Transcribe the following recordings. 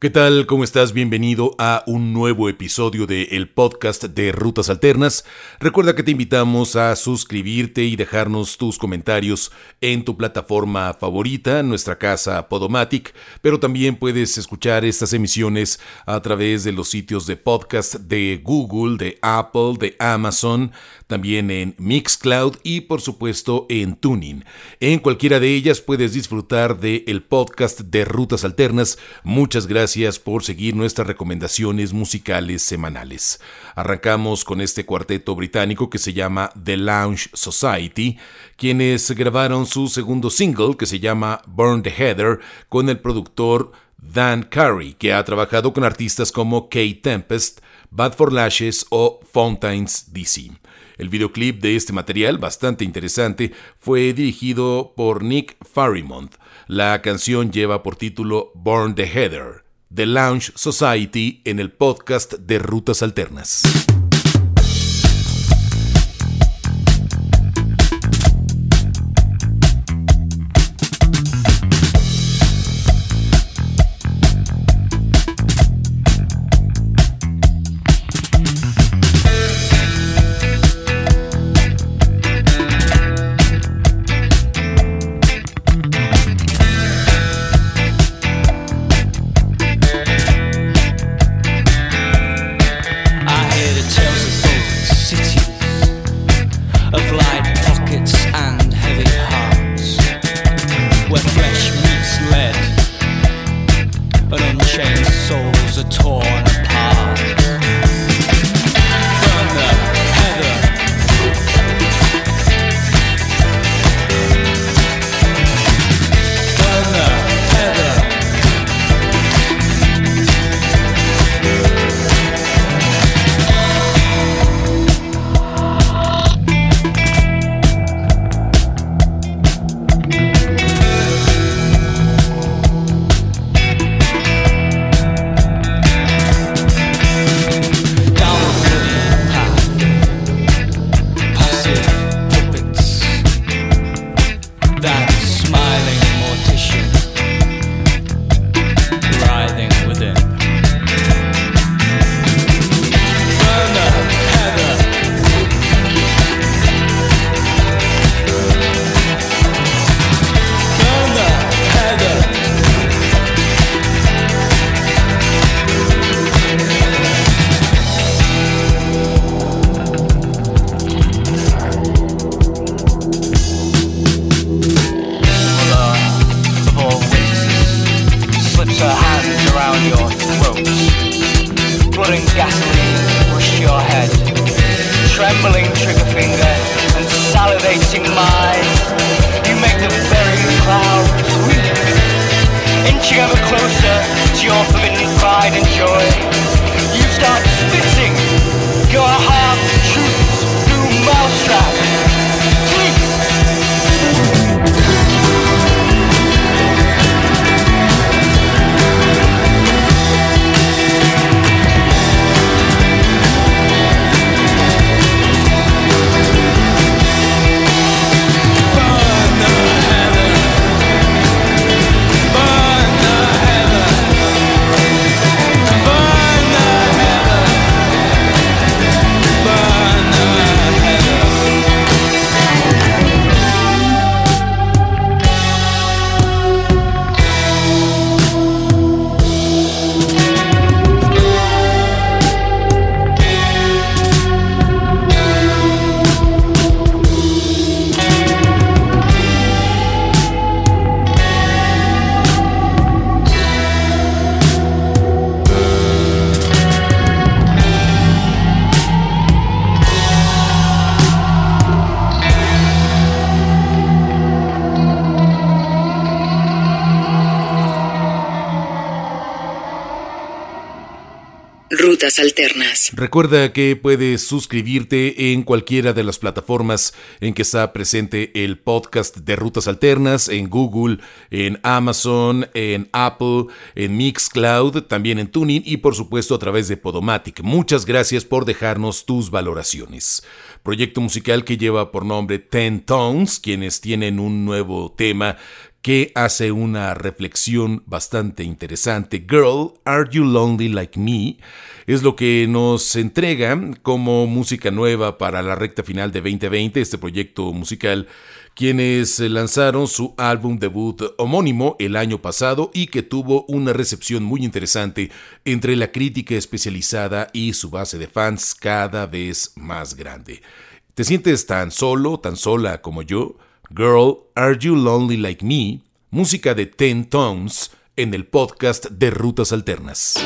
¿Qué tal? ¿Cómo estás? Bienvenido a un nuevo episodio de el podcast de Rutas Alternas. Recuerda que te invitamos a suscribirte y dejarnos tus comentarios en tu plataforma favorita, nuestra casa Podomatic, pero también puedes escuchar estas emisiones a través de los sitios de podcast de Google, de Apple, de Amazon, también en Mixcloud y por supuesto en Tuning. En cualquiera de ellas puedes disfrutar de el podcast de Rutas Alternas. Muchas gracias gracias por seguir nuestras recomendaciones musicales semanales. Arrancamos con este cuarteto británico que se llama The Lounge Society, quienes grabaron su segundo single que se llama Burn the Heather con el productor Dan Curry, que ha trabajado con artistas como Kate Tempest, Bad for Lashes o Fountains DC. El videoclip de este material, bastante interesante, fue dirigido por Nick Farrimont. La canción lleva por título Burn the Heather. The Lounge Society en el podcast de Rutas Alternas. closer to your forbidden pride and joy. You start spitting your heart. Rutas Alternas. Recuerda que puedes suscribirte en cualquiera de las plataformas en que está presente el podcast de Rutas Alternas, en Google, en Amazon, en Apple, en Mixcloud, también en Tuning y por supuesto a través de Podomatic. Muchas gracias por dejarnos tus valoraciones. Proyecto musical que lleva por nombre Ten Tones, quienes tienen un nuevo tema que hace una reflexión bastante interesante. Girl, Are You Lonely Like Me? Es lo que nos entrega como música nueva para la recta final de 2020, este proyecto musical, quienes lanzaron su álbum debut homónimo el año pasado y que tuvo una recepción muy interesante entre la crítica especializada y su base de fans cada vez más grande. ¿Te sientes tan solo, tan sola como yo? Girl, Are You Lonely Like Me? Música de Ten Tones en el podcast de Rutas Alternas.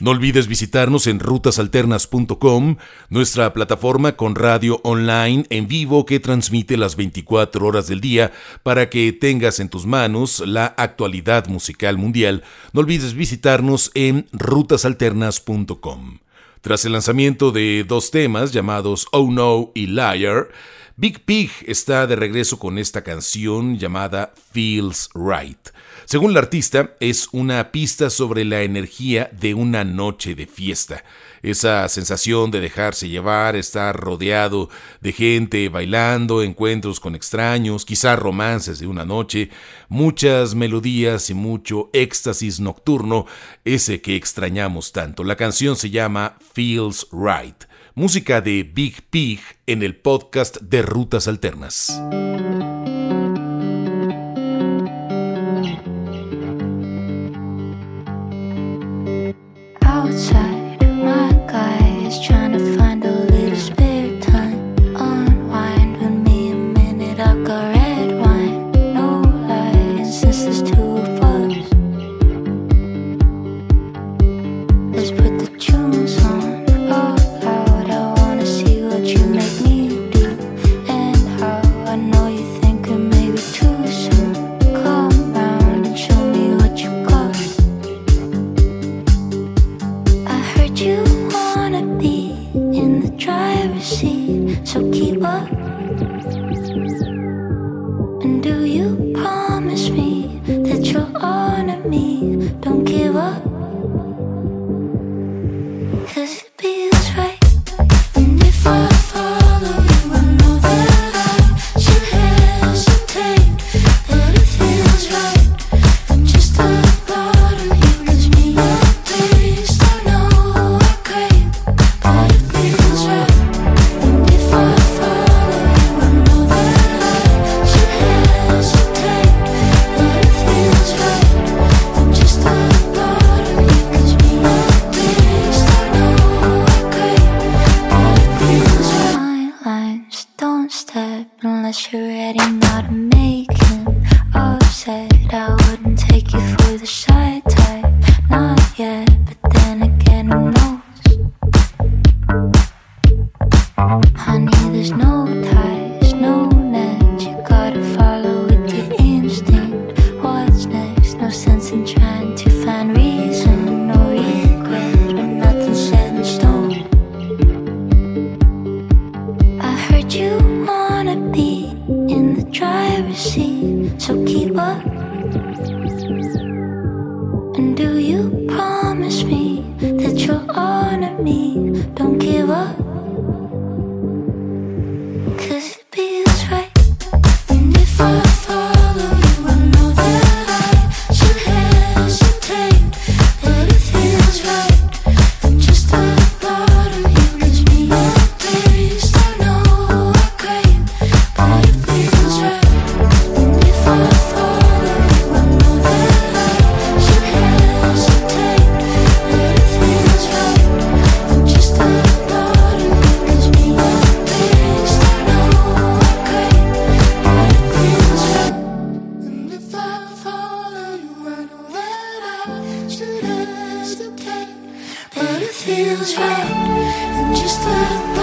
No olvides visitarnos en rutasalternas.com, nuestra plataforma con radio online en vivo que transmite las 24 horas del día para que tengas en tus manos la actualidad musical mundial. No olvides visitarnos en rutasalternas.com. Tras el lanzamiento de dos temas llamados Oh No y Liar, Big Pig está de regreso con esta canción llamada Feels Right. Según la artista, es una pista sobre la energía de una noche de fiesta. Esa sensación de dejarse llevar, estar rodeado de gente bailando, encuentros con extraños, quizá romances de una noche, muchas melodías y mucho éxtasis nocturno, ese que extrañamos tanto. La canción se llama Feels Right música de Big Pig en el podcast de Rutas Alternas. And do you promise me that you'll honor me? Don't give up. And just let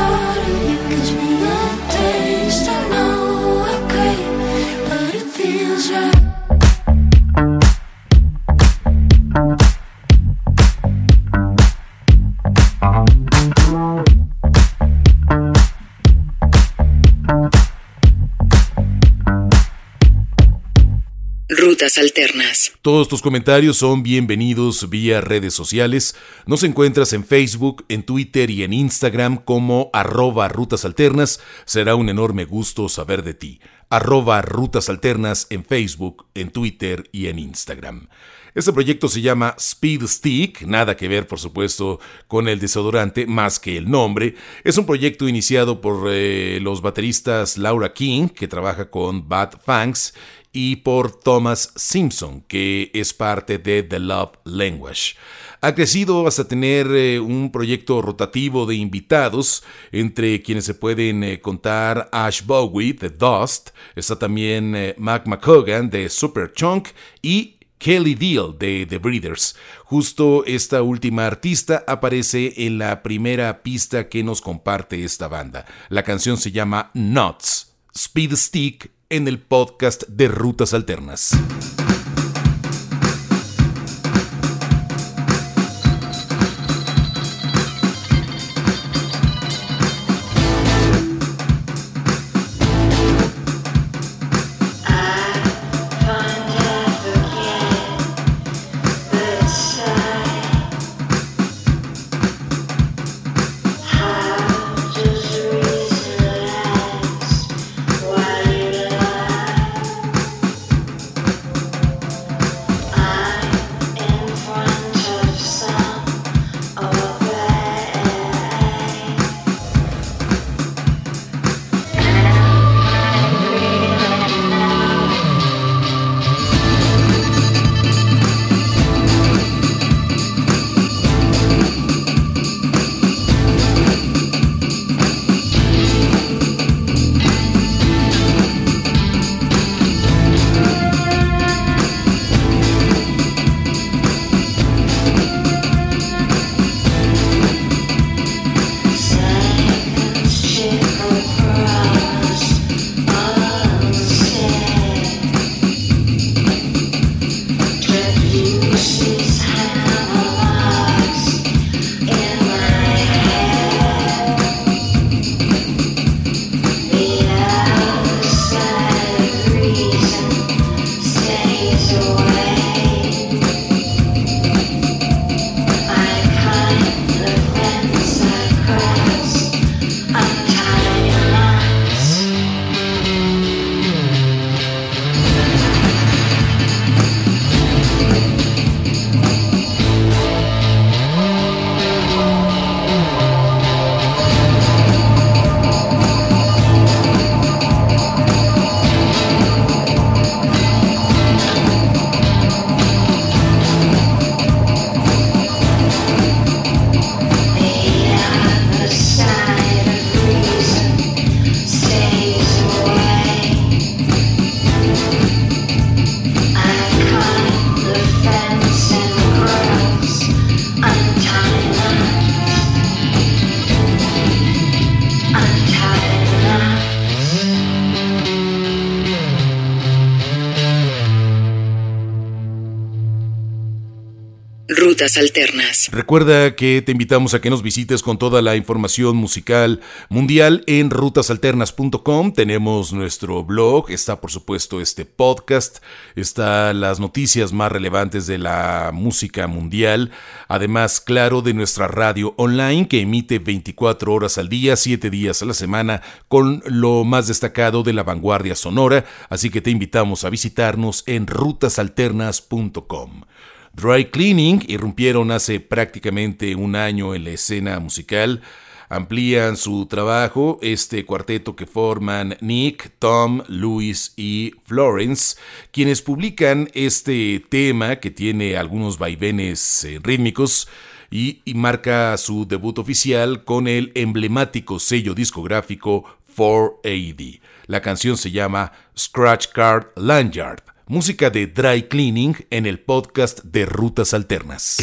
Alternas. Todos tus comentarios son bienvenidos vía redes sociales. Nos encuentras en Facebook, en Twitter y en Instagram como arroba Rutas Alternas. Será un enorme gusto saber de ti. Arroba Rutas Alternas en Facebook, en Twitter y en Instagram. Este proyecto se llama Speed Stick, nada que ver por supuesto con el desodorante más que el nombre. Es un proyecto iniciado por eh, los bateristas Laura King, que trabaja con Bad Fangs, y por Thomas Simpson, que es parte de The Love Language. Ha crecido hasta tener eh, un proyecto rotativo de invitados, entre quienes se pueden eh, contar Ash Bowie de Dust, está también Mac McCogan de Superchunk y Kelly Deal de The Breeders. Justo esta última artista aparece en la primera pista que nos comparte esta banda. La canción se llama Nuts. Speed Stick en el podcast de Rutas Alternas. Recuerda que te invitamos a que nos visites con toda la información musical mundial en rutasalternas.com. Tenemos nuestro blog, está por supuesto este podcast, está las noticias más relevantes de la música mundial, además claro de nuestra radio online que emite 24 horas al día, 7 días a la semana con lo más destacado de la vanguardia sonora, así que te invitamos a visitarnos en rutasalternas.com. Dry Cleaning irrumpieron hace prácticamente un año en la escena musical. Amplían su trabajo, este cuarteto que forman Nick, Tom, Louis y Florence, quienes publican este tema que tiene algunos vaivenes eh, rítmicos y, y marca su debut oficial con el emblemático sello discográfico 4AD. La canción se llama Scratch Card Lanyard música de Dry Cleaning en el podcast de Rutas Alternas.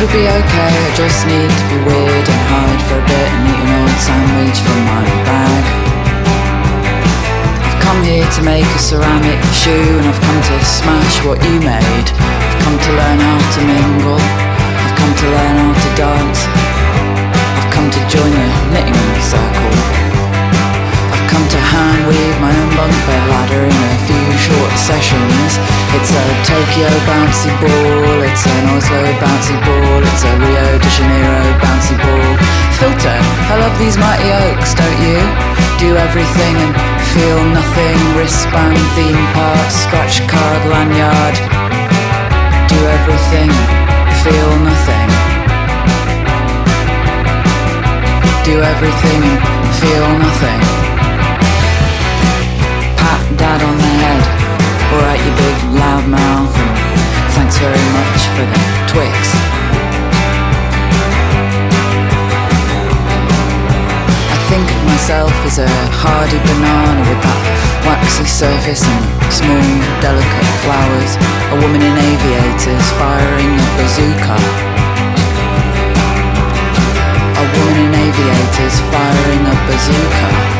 It'll be okay, I just need to be weird and hide for a bit and eat an old sandwich from my bag. I've come here to make a ceramic shoe and I've come to smash what you made. I've come to learn how to mingle, I've come to learn how to dance. I've come to join the knitting circle. Come to hand weave my own bunk bed ladder in a few short sessions. It's a Tokyo bouncy ball, it's an Oslo bouncy ball, it's a Rio de Janeiro bouncy ball. Filter, I love these mighty oaks, don't you? Do everything and feel nothing. Wristband, theme park, scratch card, lanyard. Do everything, feel nothing. Do everything and feel nothing dad on the head. Alright, you big loud mouth, thanks very much for the Twix. I think of myself as a hardy banana with that waxy surface and small, delicate flowers. A woman in aviators firing a bazooka. A woman in aviators firing a bazooka.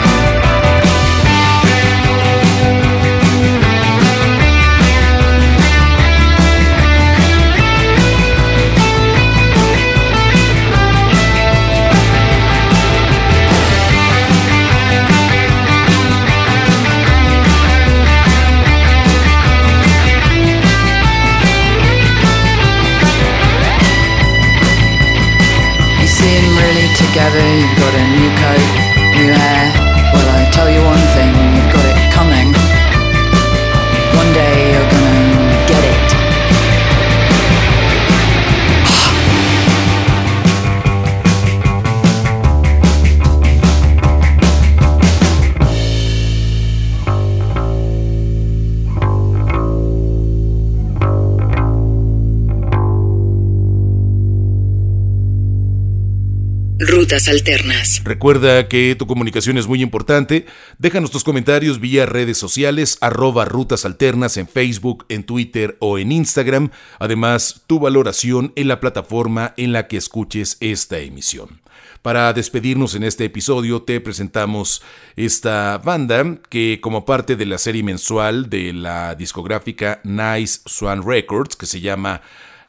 Alternas. Recuerda que tu comunicación es muy importante. Déjanos tus comentarios vía redes sociales, arroba Rutas Alternas en Facebook, en Twitter o en Instagram. Además, tu valoración en la plataforma en la que escuches esta emisión. Para despedirnos en este episodio te presentamos esta banda que como parte de la serie mensual de la discográfica Nice Swan Records, que se llama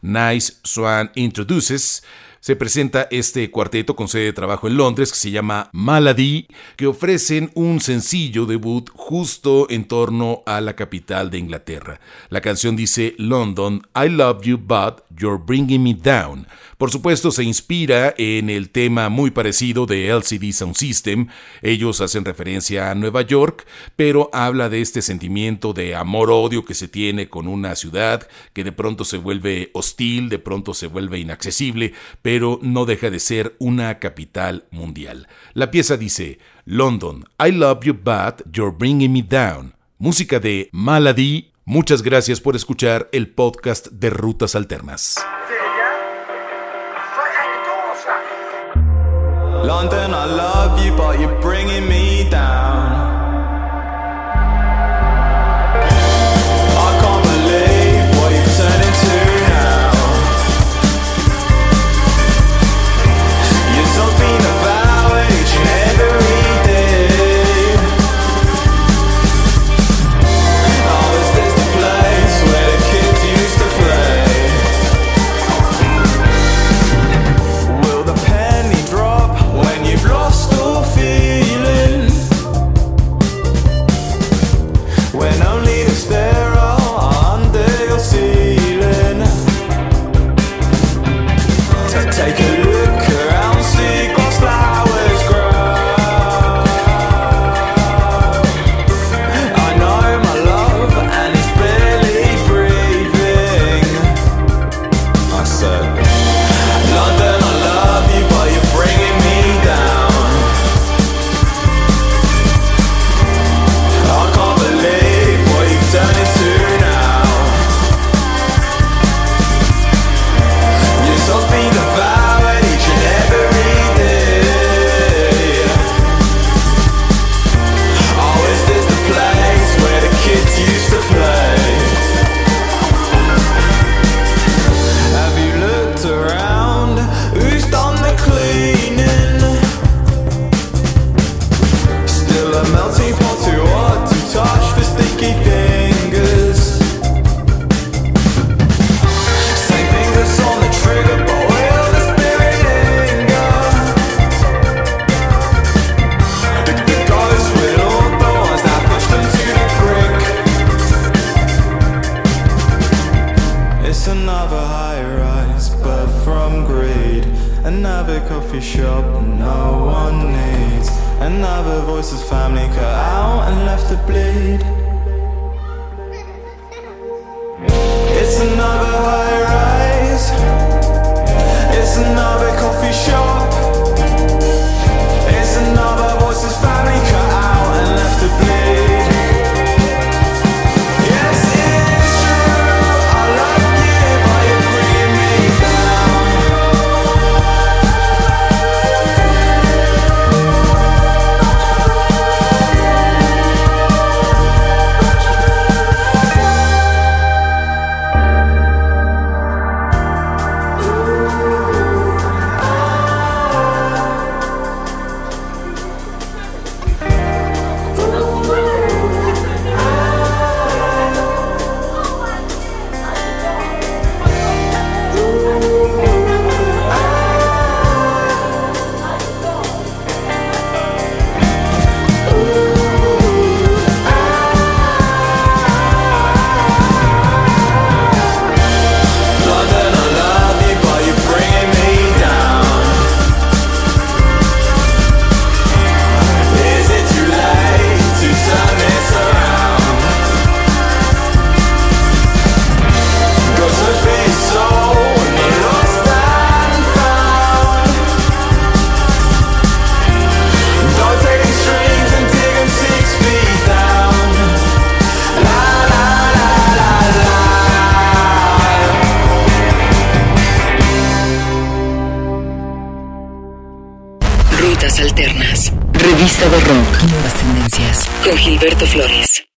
Nice Swan Introduces, se presenta este cuarteto con sede de trabajo en Londres que se llama Malady, que ofrecen un sencillo debut justo en torno a la capital de Inglaterra. La canción dice London, I love you but you're bringing me down. Por supuesto se inspira en el tema muy parecido de LCD Sound System. Ellos hacen referencia a Nueva York, pero habla de este sentimiento de amor-odio que se tiene con una ciudad que de pronto se vuelve hostil, de pronto se vuelve inaccesible, no deja de ser una capital mundial. La pieza dice, London, I love you but you're bringing me down. Música de Malady. Muchas gracias por escuchar el podcast de Rutas Alternas. London, I love you, but you're bringing me down.